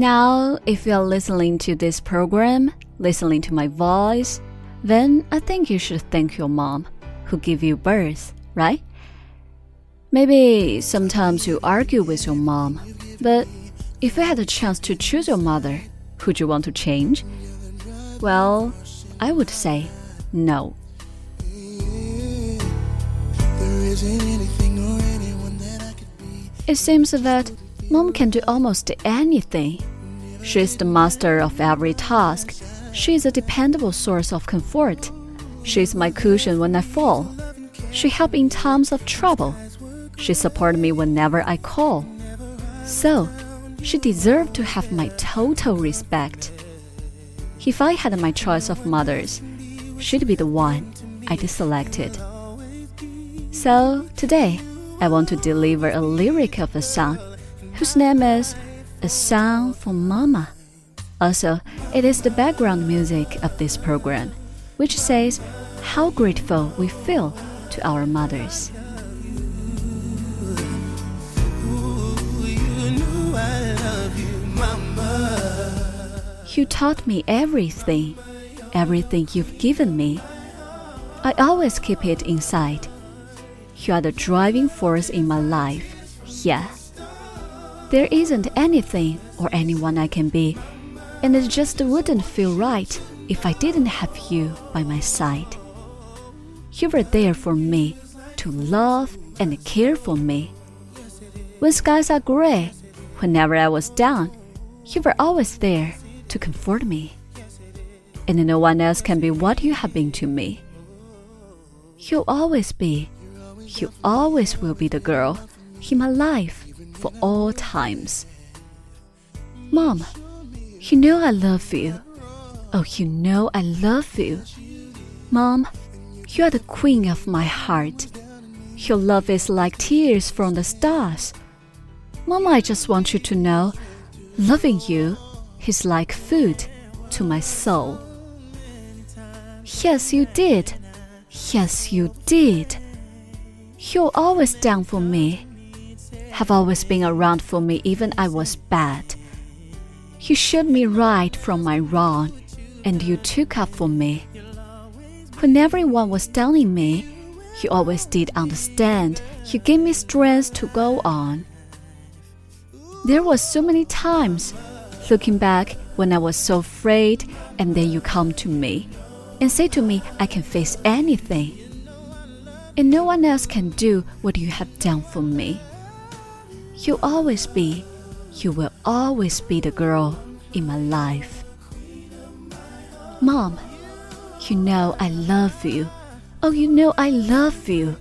Now, if you are listening to this program, listening to my voice, then I think you should thank your mom who gave you birth, right? Maybe sometimes you argue with your mom, but if you had a chance to choose your mother, would you want to change? Well, I would say no. It seems that mom can do almost anything. She is the master of every task. She is a dependable source of comfort. She is my cushion when I fall. She helps in times of trouble. She supports me whenever I call. So, she deserved to have my total respect. If I had my choice of mothers, she'd be the one I'd selected. So, today, I want to deliver a lyric of a song whose name is A Song for Mama. Also, it is the background music of this program, which says how grateful we feel to our mothers. You taught me everything, everything you've given me. I always keep it inside. You are the driving force in my life. Yeah. There isn't anything or anyone I can be, and it just wouldn't feel right if I didn't have you by my side. You were there for me to love and care for me. When skies are gray, whenever I was down, you were always there to comfort me. And no one else can be what you have been to me. You'll always be, you always will be the girl in my life for all times. Mom, you know I love you. Oh, you know I love you. Mom, you are the queen of my heart. Your love is like tears from the stars. Mom, I just want you to know loving you is like food to my soul. Yes, you did. Yes, you did. You're always down for me. Have always been around for me even I was bad. You showed me right from my wrong, and you took up for me. When everyone was telling me, you always did understand. You gave me strength to go on. There were so many times, looking back, when I was so afraid, and then you come to me and say to me, I can face anything. And no one else can do what you have done for me. You'll always be, you will always be the girl in my life. Mom, you know I love you. Oh, you know I love you.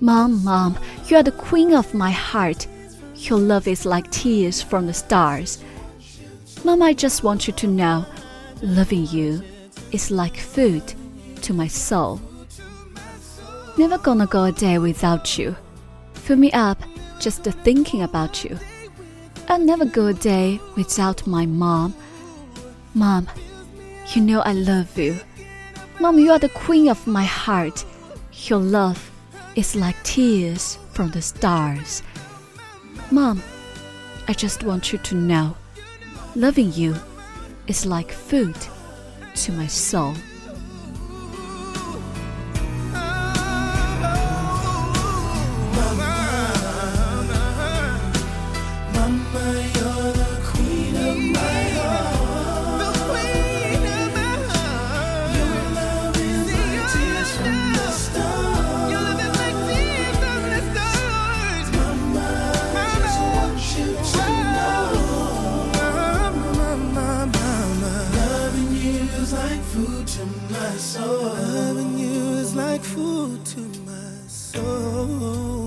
Mom, Mom, you are the queen of my heart. Your love is like tears from the stars. Mom, I just want you to know loving you is like food to my soul. Never gonna go a day without you. Fill me up just thinking about you. I'll never go a day without my mom. Mom, you know I love you. Mom, you are the queen of my heart. Your love is like tears from the stars. Mom, I just want you to know loving you is like food to my soul. food to my soul. Loving you is like food to my soul.